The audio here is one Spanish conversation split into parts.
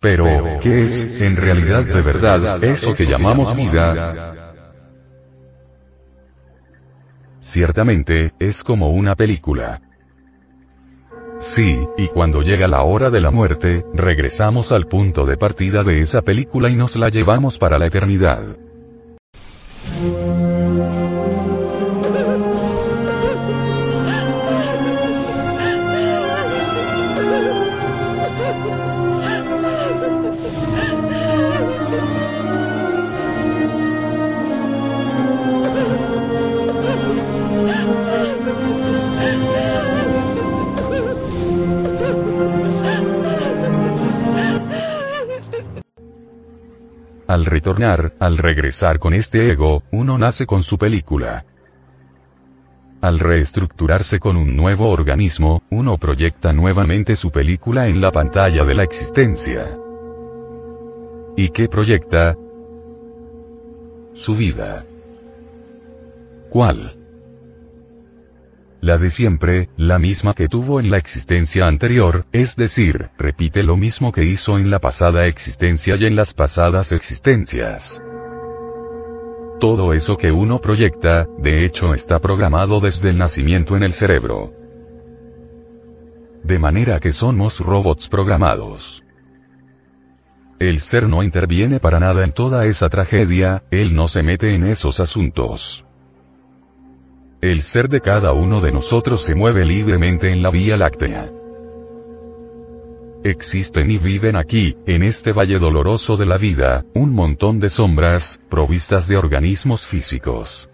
Pero, ¿qué es, en realidad de verdad, eso que llamamos vida? Ciertamente, es como una película. Sí, y cuando llega la hora de la muerte, regresamos al punto de partida de esa película y nos la llevamos para la eternidad. Al retornar, al regresar con este ego, uno nace con su película. Al reestructurarse con un nuevo organismo, uno proyecta nuevamente su película en la pantalla de la existencia. ¿Y qué proyecta? Su vida. ¿Cuál? La de siempre, la misma que tuvo en la existencia anterior, es decir, repite lo mismo que hizo en la pasada existencia y en las pasadas existencias. Todo eso que uno proyecta, de hecho está programado desde el nacimiento en el cerebro. De manera que somos robots programados. El ser no interviene para nada en toda esa tragedia, él no se mete en esos asuntos. El ser de cada uno de nosotros se mueve libremente en la Vía Láctea. Existen y viven aquí, en este valle doloroso de la vida, un montón de sombras, provistas de organismos físicos.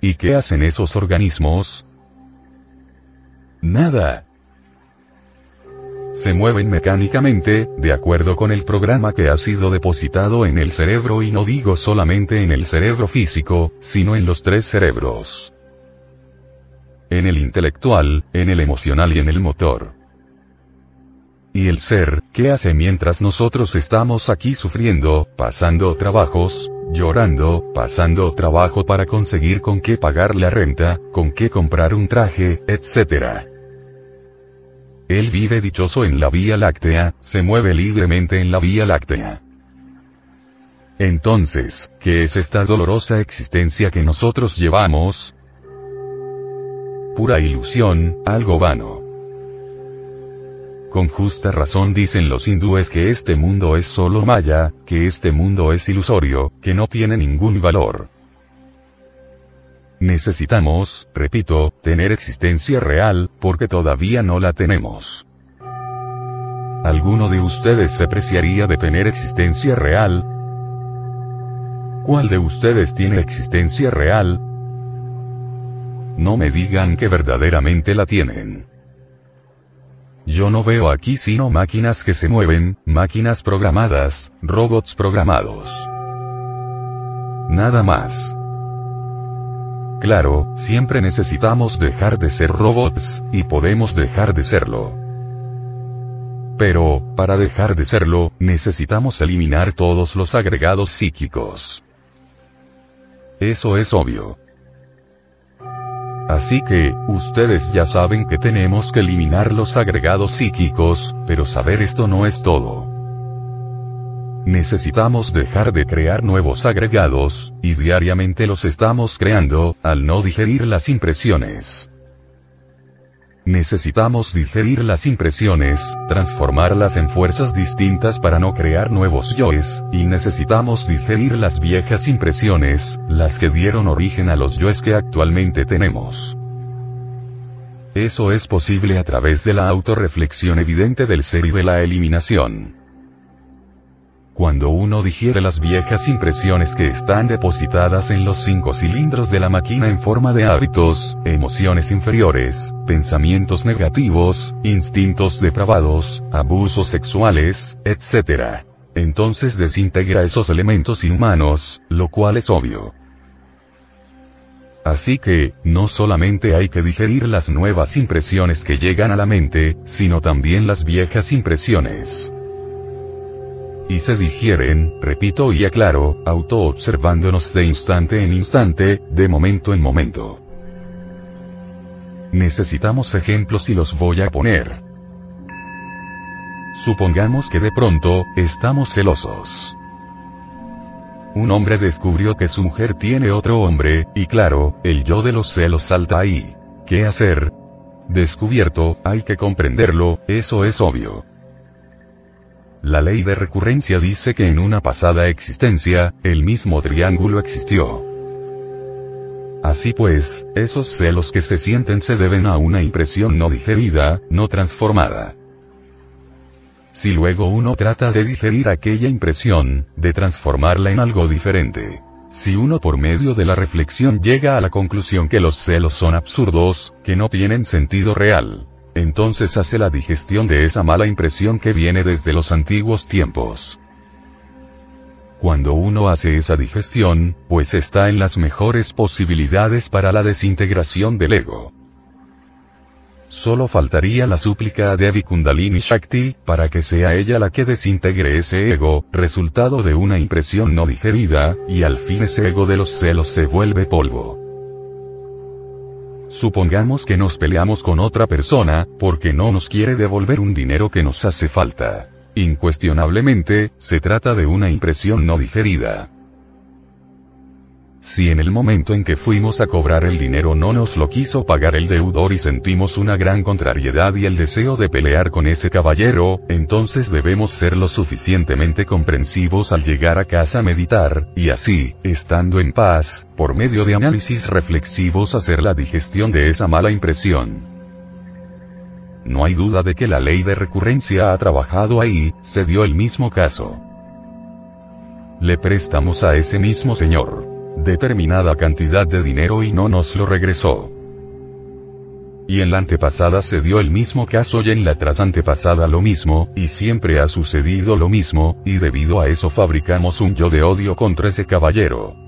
¿Y qué hacen esos organismos? Nada se mueven mecánicamente, de acuerdo con el programa que ha sido depositado en el cerebro y no digo solamente en el cerebro físico, sino en los tres cerebros. En el intelectual, en el emocional y en el motor. Y el ser, ¿qué hace mientras nosotros estamos aquí sufriendo, pasando trabajos, llorando, pasando trabajo para conseguir con qué pagar la renta, con qué comprar un traje, etcétera? Él vive dichoso en la Vía Láctea, se mueve libremente en la Vía Láctea. Entonces, ¿qué es esta dolorosa existencia que nosotros llevamos? Pura ilusión, algo vano. Con justa razón dicen los hindúes que este mundo es solo maya, que este mundo es ilusorio, que no tiene ningún valor. Necesitamos, repito, tener existencia real, porque todavía no la tenemos. ¿Alguno de ustedes se preciaría de tener existencia real? ¿Cuál de ustedes tiene existencia real? No me digan que verdaderamente la tienen. Yo no veo aquí sino máquinas que se mueven, máquinas programadas, robots programados. Nada más. Claro, siempre necesitamos dejar de ser robots, y podemos dejar de serlo. Pero, para dejar de serlo, necesitamos eliminar todos los agregados psíquicos. Eso es obvio. Así que, ustedes ya saben que tenemos que eliminar los agregados psíquicos, pero saber esto no es todo. Necesitamos dejar de crear nuevos agregados, y diariamente los estamos creando, al no digerir las impresiones. Necesitamos digerir las impresiones, transformarlas en fuerzas distintas para no crear nuevos yoes, y necesitamos digerir las viejas impresiones, las que dieron origen a los yoes que actualmente tenemos. Eso es posible a través de la autorreflexión evidente del ser y de la eliminación. Cuando uno digiere las viejas impresiones que están depositadas en los cinco cilindros de la máquina en forma de hábitos, emociones inferiores, pensamientos negativos, instintos depravados, abusos sexuales, etc. Entonces desintegra esos elementos inhumanos, lo cual es obvio. Así que, no solamente hay que digerir las nuevas impresiones que llegan a la mente, sino también las viejas impresiones y se digieren, repito y aclaro, auto-observándonos de instante en instante, de momento en momento. Necesitamos ejemplos y los voy a poner. Supongamos que de pronto, estamos celosos. Un hombre descubrió que su mujer tiene otro hombre, y claro, el yo de los celos salta ahí. ¿Qué hacer? Descubierto, hay que comprenderlo, eso es obvio. La ley de recurrencia dice que en una pasada existencia, el mismo triángulo existió. Así pues, esos celos que se sienten se deben a una impresión no digerida, no transformada. Si luego uno trata de digerir aquella impresión, de transformarla en algo diferente. Si uno por medio de la reflexión llega a la conclusión que los celos son absurdos, que no tienen sentido real, entonces hace la digestión de esa mala impresión que viene desde los antiguos tiempos. Cuando uno hace esa digestión, pues está en las mejores posibilidades para la desintegración del ego. Solo faltaría la súplica a Devi Kundalini Shakti, para que sea ella la que desintegre ese ego, resultado de una impresión no digerida, y al fin ese ego de los celos se vuelve polvo. Supongamos que nos peleamos con otra persona, porque no nos quiere devolver un dinero que nos hace falta. Incuestionablemente, se trata de una impresión no digerida. Si en el momento en que fuimos a cobrar el dinero no nos lo quiso pagar el deudor y sentimos una gran contrariedad y el deseo de pelear con ese caballero, entonces debemos ser lo suficientemente comprensivos al llegar a casa a meditar, y así, estando en paz, por medio de análisis reflexivos hacer la digestión de esa mala impresión. No hay duda de que la ley de recurrencia ha trabajado ahí, se dio el mismo caso. Le prestamos a ese mismo señor determinada cantidad de dinero y no nos lo regresó. Y en la antepasada se dio el mismo caso y en la trasantepasada lo mismo, y siempre ha sucedido lo mismo, y debido a eso fabricamos un yo de odio contra ese caballero.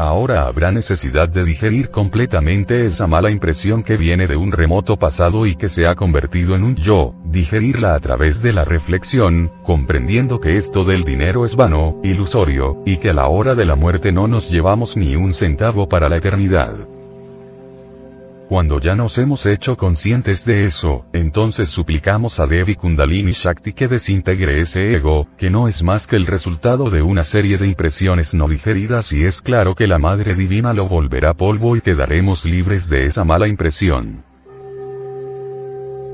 Ahora habrá necesidad de digerir completamente esa mala impresión que viene de un remoto pasado y que se ha convertido en un yo, digerirla a través de la reflexión, comprendiendo que esto del dinero es vano, ilusorio, y que a la hora de la muerte no nos llevamos ni un centavo para la eternidad. Cuando ya nos hemos hecho conscientes de eso, entonces suplicamos a Devi Kundalini Shakti que desintegre ese ego, que no es más que el resultado de una serie de impresiones no digeridas y es claro que la Madre Divina lo volverá polvo y quedaremos libres de esa mala impresión.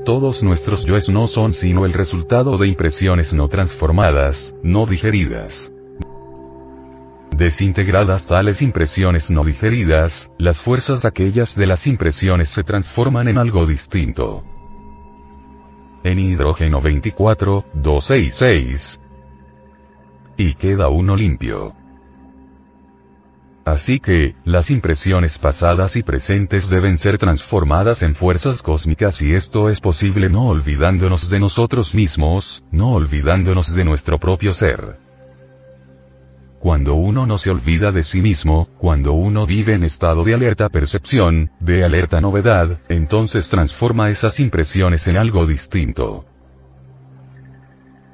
Todos nuestros yoes no son sino el resultado de impresiones no transformadas, no digeridas. Desintegradas tales impresiones no digeridas, las fuerzas aquellas de las impresiones se transforman en algo distinto. En hidrógeno 24, 266. Y queda uno limpio. Así que, las impresiones pasadas y presentes deben ser transformadas en fuerzas cósmicas y esto es posible no olvidándonos de nosotros mismos, no olvidándonos de nuestro propio ser. Cuando uno no se olvida de sí mismo, cuando uno vive en estado de alerta percepción, de alerta novedad, entonces transforma esas impresiones en algo distinto.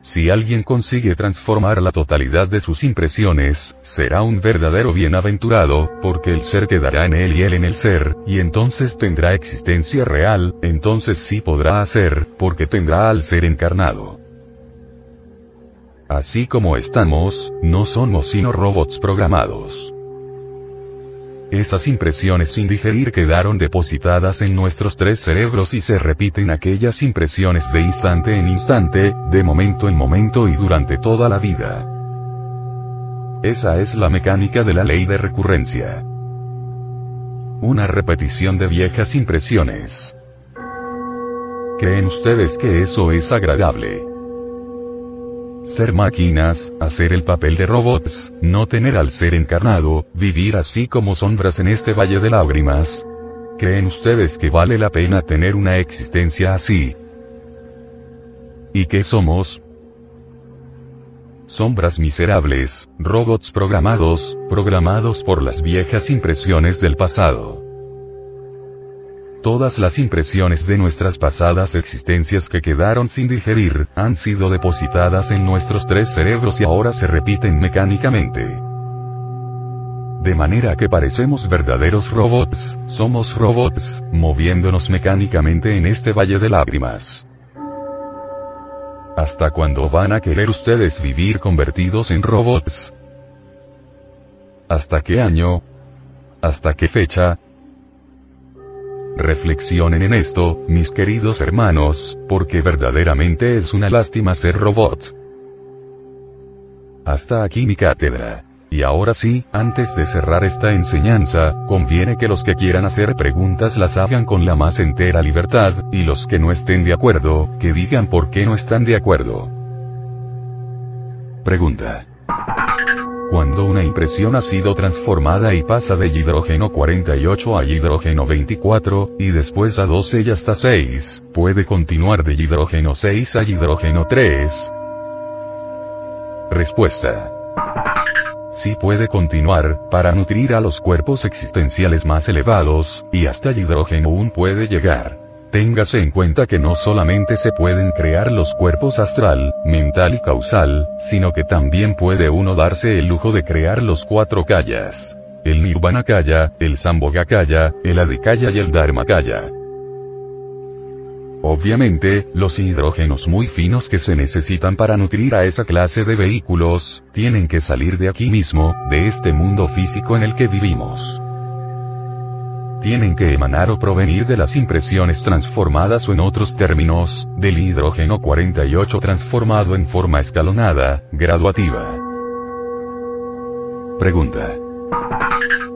Si alguien consigue transformar la totalidad de sus impresiones, será un verdadero bienaventurado, porque el ser quedará en él y él en el ser, y entonces tendrá existencia real, entonces sí podrá hacer, porque tendrá al ser encarnado. Así como estamos, no somos sino robots programados. Esas impresiones sin digerir quedaron depositadas en nuestros tres cerebros y se repiten aquellas impresiones de instante en instante, de momento en momento y durante toda la vida. Esa es la mecánica de la ley de recurrencia. Una repetición de viejas impresiones. ¿Creen ustedes que eso es agradable? Ser máquinas, hacer el papel de robots, no tener al ser encarnado, vivir así como sombras en este valle de lágrimas. ¿Creen ustedes que vale la pena tener una existencia así? ¿Y qué somos? Sombras miserables, robots programados, programados por las viejas impresiones del pasado. Todas las impresiones de nuestras pasadas existencias que quedaron sin digerir, han sido depositadas en nuestros tres cerebros y ahora se repiten mecánicamente. De manera que parecemos verdaderos robots, somos robots, moviéndonos mecánicamente en este valle de lágrimas. ¿Hasta cuándo van a querer ustedes vivir convertidos en robots? ¿Hasta qué año? ¿Hasta qué fecha? Reflexionen en esto, mis queridos hermanos, porque verdaderamente es una lástima ser robot. Hasta aquí mi cátedra. Y ahora sí, antes de cerrar esta enseñanza, conviene que los que quieran hacer preguntas las hagan con la más entera libertad, y los que no estén de acuerdo, que digan por qué no están de acuerdo. Pregunta. Cuando una impresión ha sido transformada y pasa de hidrógeno 48 a hidrógeno 24, y después a 12 y hasta 6, puede continuar de hidrógeno 6 a hidrógeno 3. Respuesta. Sí puede continuar, para nutrir a los cuerpos existenciales más elevados, y hasta hidrógeno 1 puede llegar. Téngase en cuenta que no solamente se pueden crear los cuerpos astral, mental y causal, sino que también puede uno darse el lujo de crear los cuatro kayas. El Nirvana Kaya, el Sambhoga Kaya, el Adikaya y el Dharma Kaya. Obviamente, los hidrógenos muy finos que se necesitan para nutrir a esa clase de vehículos, tienen que salir de aquí mismo, de este mundo físico en el que vivimos tienen que emanar o provenir de las impresiones transformadas o en otros términos, del hidrógeno 48 transformado en forma escalonada, graduativa. Pregunta.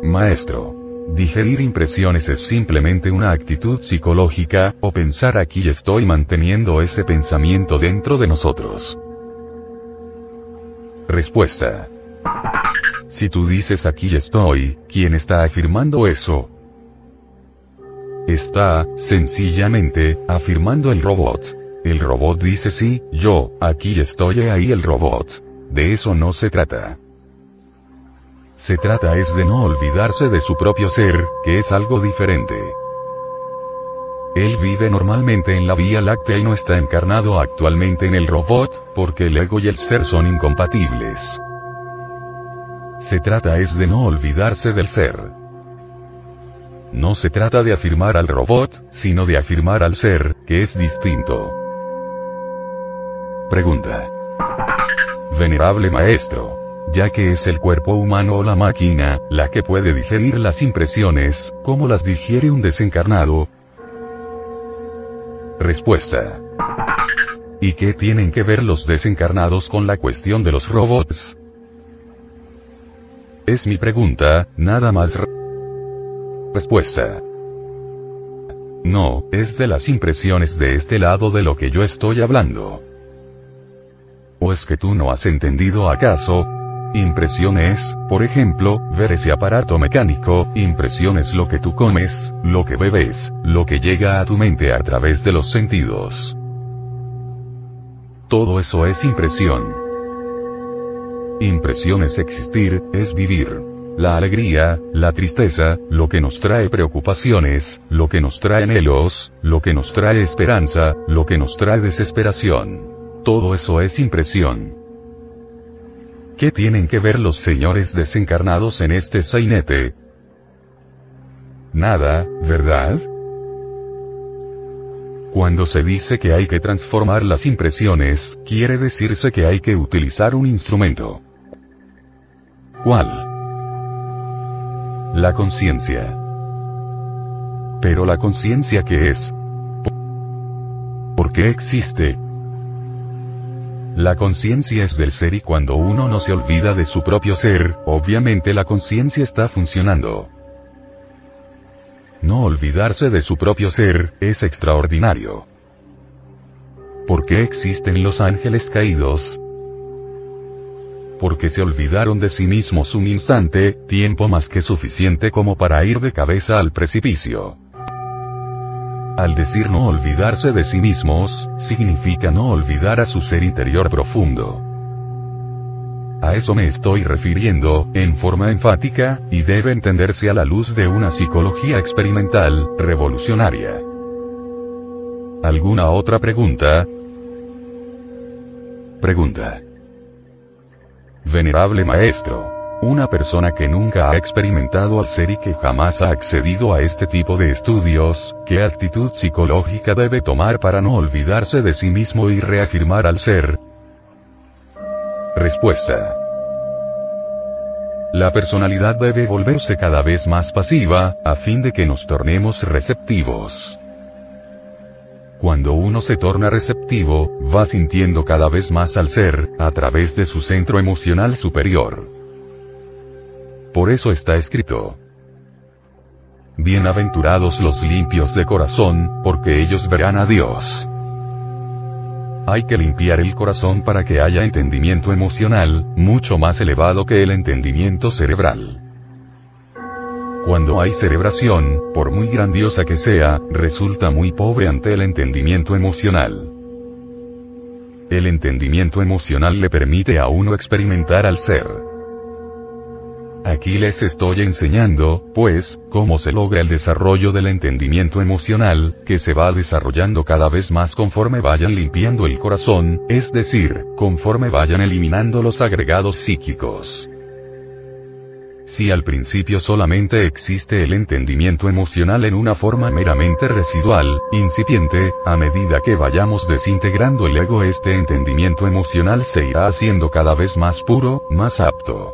Maestro. Digerir impresiones es simplemente una actitud psicológica, o pensar aquí estoy manteniendo ese pensamiento dentro de nosotros. Respuesta. Si tú dices aquí estoy, ¿quién está afirmando eso? Está, sencillamente, afirmando el robot. El robot dice sí, yo, aquí estoy ahí el robot. De eso no se trata. Se trata es de no olvidarse de su propio ser, que es algo diferente. Él vive normalmente en la Vía Láctea y no está encarnado actualmente en el robot, porque el ego y el ser son incompatibles. Se trata es de no olvidarse del ser. No se trata de afirmar al robot, sino de afirmar al ser, que es distinto. Pregunta. Venerable Maestro. Ya que es el cuerpo humano o la máquina, la que puede digerir las impresiones, ¿cómo las digiere un desencarnado? Respuesta. ¿Y qué tienen que ver los desencarnados con la cuestión de los robots? Es mi pregunta, nada más. Respuesta. No, es de las impresiones de este lado de lo que yo estoy hablando. ¿O es que tú no has entendido acaso? Impresión es, por ejemplo, ver ese aparato mecánico, impresión es lo que tú comes, lo que bebes, lo que llega a tu mente a través de los sentidos. Todo eso es impresión. Impresión es existir, es vivir la alegría, la tristeza, lo que nos trae preocupaciones, lo que nos trae anhelos, lo que nos trae esperanza, lo que nos trae desesperación. Todo eso es impresión. ¿Qué tienen que ver los señores desencarnados en este sainete? Nada, ¿verdad? Cuando se dice que hay que transformar las impresiones, quiere decirse que hay que utilizar un instrumento. ¿Cuál? La conciencia. Pero la conciencia qué es? ¿Por qué existe? La conciencia es del ser y cuando uno no se olvida de su propio ser, obviamente la conciencia está funcionando. No olvidarse de su propio ser, es extraordinario. ¿Por qué existen los ángeles caídos? Porque se olvidaron de sí mismos un instante, tiempo más que suficiente como para ir de cabeza al precipicio. Al decir no olvidarse de sí mismos, significa no olvidar a su ser interior profundo. A eso me estoy refiriendo, en forma enfática, y debe entenderse a la luz de una psicología experimental, revolucionaria. ¿Alguna otra pregunta? Pregunta. Venerable Maestro. Una persona que nunca ha experimentado al ser y que jamás ha accedido a este tipo de estudios, ¿qué actitud psicológica debe tomar para no olvidarse de sí mismo y reafirmar al ser? Respuesta. La personalidad debe volverse cada vez más pasiva, a fin de que nos tornemos receptivos. Cuando uno se torna receptivo, va sintiendo cada vez más al ser, a través de su centro emocional superior. Por eso está escrito. Bienaventurados los limpios de corazón, porque ellos verán a Dios. Hay que limpiar el corazón para que haya entendimiento emocional, mucho más elevado que el entendimiento cerebral. Cuando hay cerebración, por muy grandiosa que sea, resulta muy pobre ante el entendimiento emocional. El entendimiento emocional le permite a uno experimentar al ser. Aquí les estoy enseñando, pues, cómo se logra el desarrollo del entendimiento emocional, que se va desarrollando cada vez más conforme vayan limpiando el corazón, es decir, conforme vayan eliminando los agregados psíquicos. Si al principio solamente existe el entendimiento emocional en una forma meramente residual, incipiente, a medida que vayamos desintegrando el ego este entendimiento emocional se irá haciendo cada vez más puro, más apto.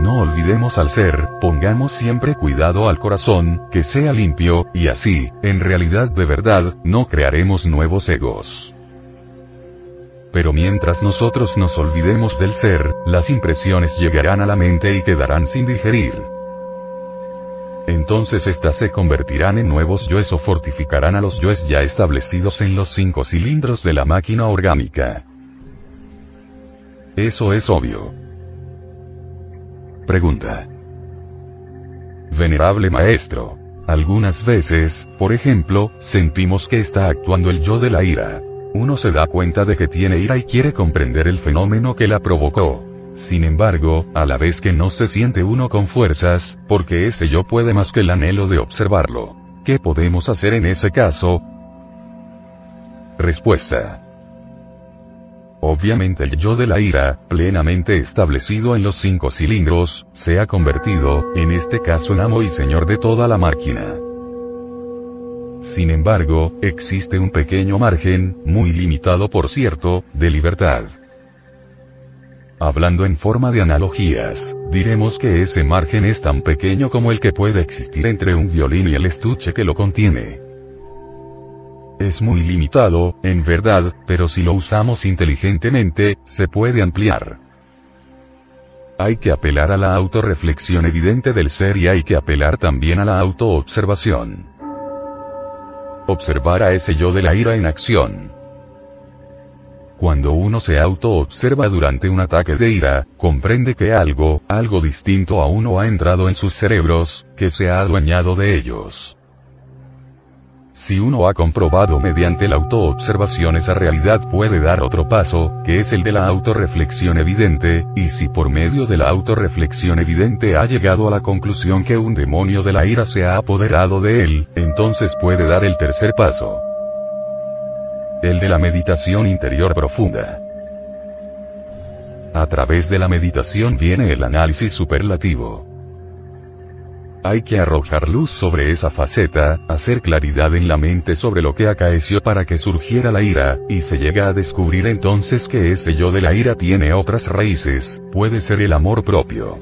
No olvidemos al ser, pongamos siempre cuidado al corazón, que sea limpio, y así, en realidad de verdad, no crearemos nuevos egos. Pero mientras nosotros nos olvidemos del ser, las impresiones llegarán a la mente y quedarán sin digerir. Entonces éstas se convertirán en nuevos yoes o fortificarán a los yoes ya establecidos en los cinco cilindros de la máquina orgánica. Eso es obvio. Pregunta. Venerable Maestro. Algunas veces, por ejemplo, sentimos que está actuando el yo de la ira. Uno se da cuenta de que tiene ira y quiere comprender el fenómeno que la provocó. Sin embargo, a la vez que no se siente uno con fuerzas, porque ese yo puede más que el anhelo de observarlo. ¿Qué podemos hacer en ese caso? Respuesta. Obviamente el yo de la ira, plenamente establecido en los cinco cilindros, se ha convertido, en este caso en amo y señor de toda la máquina. Sin embargo, existe un pequeño margen, muy limitado por cierto, de libertad. Hablando en forma de analogías, diremos que ese margen es tan pequeño como el que puede existir entre un violín y el estuche que lo contiene. Es muy limitado, en verdad, pero si lo usamos inteligentemente, se puede ampliar. Hay que apelar a la autorreflexión evidente del ser y hay que apelar también a la autoobservación. Observar a ese yo de la ira en acción. Cuando uno se autoobserva durante un ataque de ira, comprende que algo, algo distinto a uno ha entrado en sus cerebros, que se ha adueñado de ellos. Si uno ha comprobado mediante la autoobservación esa realidad puede dar otro paso, que es el de la autorreflexión evidente, y si por medio de la autorreflexión evidente ha llegado a la conclusión que un demonio de la ira se ha apoderado de él, entonces puede dar el tercer paso. El de la meditación interior profunda. A través de la meditación viene el análisis superlativo. Hay que arrojar luz sobre esa faceta, hacer claridad en la mente sobre lo que acaeció para que surgiera la ira, y se llega a descubrir entonces que ese yo de la ira tiene otras raíces, puede ser el amor propio.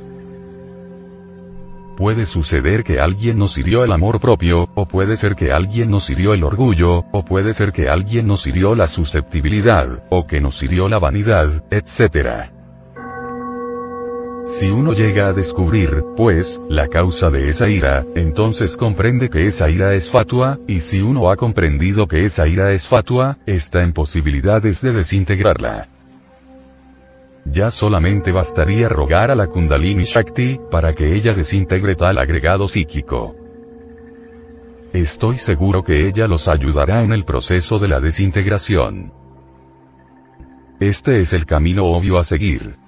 Puede suceder que alguien nos hirió el amor propio, o puede ser que alguien nos hirió el orgullo, o puede ser que alguien nos hirió la susceptibilidad, o que nos hirió la vanidad, etc. Si uno llega a descubrir, pues, la causa de esa ira, entonces comprende que esa ira es fatua, y si uno ha comprendido que esa ira es fatua, está en posibilidades de desintegrarla. Ya solamente bastaría rogar a la Kundalini Shakti, para que ella desintegre tal agregado psíquico. Estoy seguro que ella los ayudará en el proceso de la desintegración. Este es el camino obvio a seguir.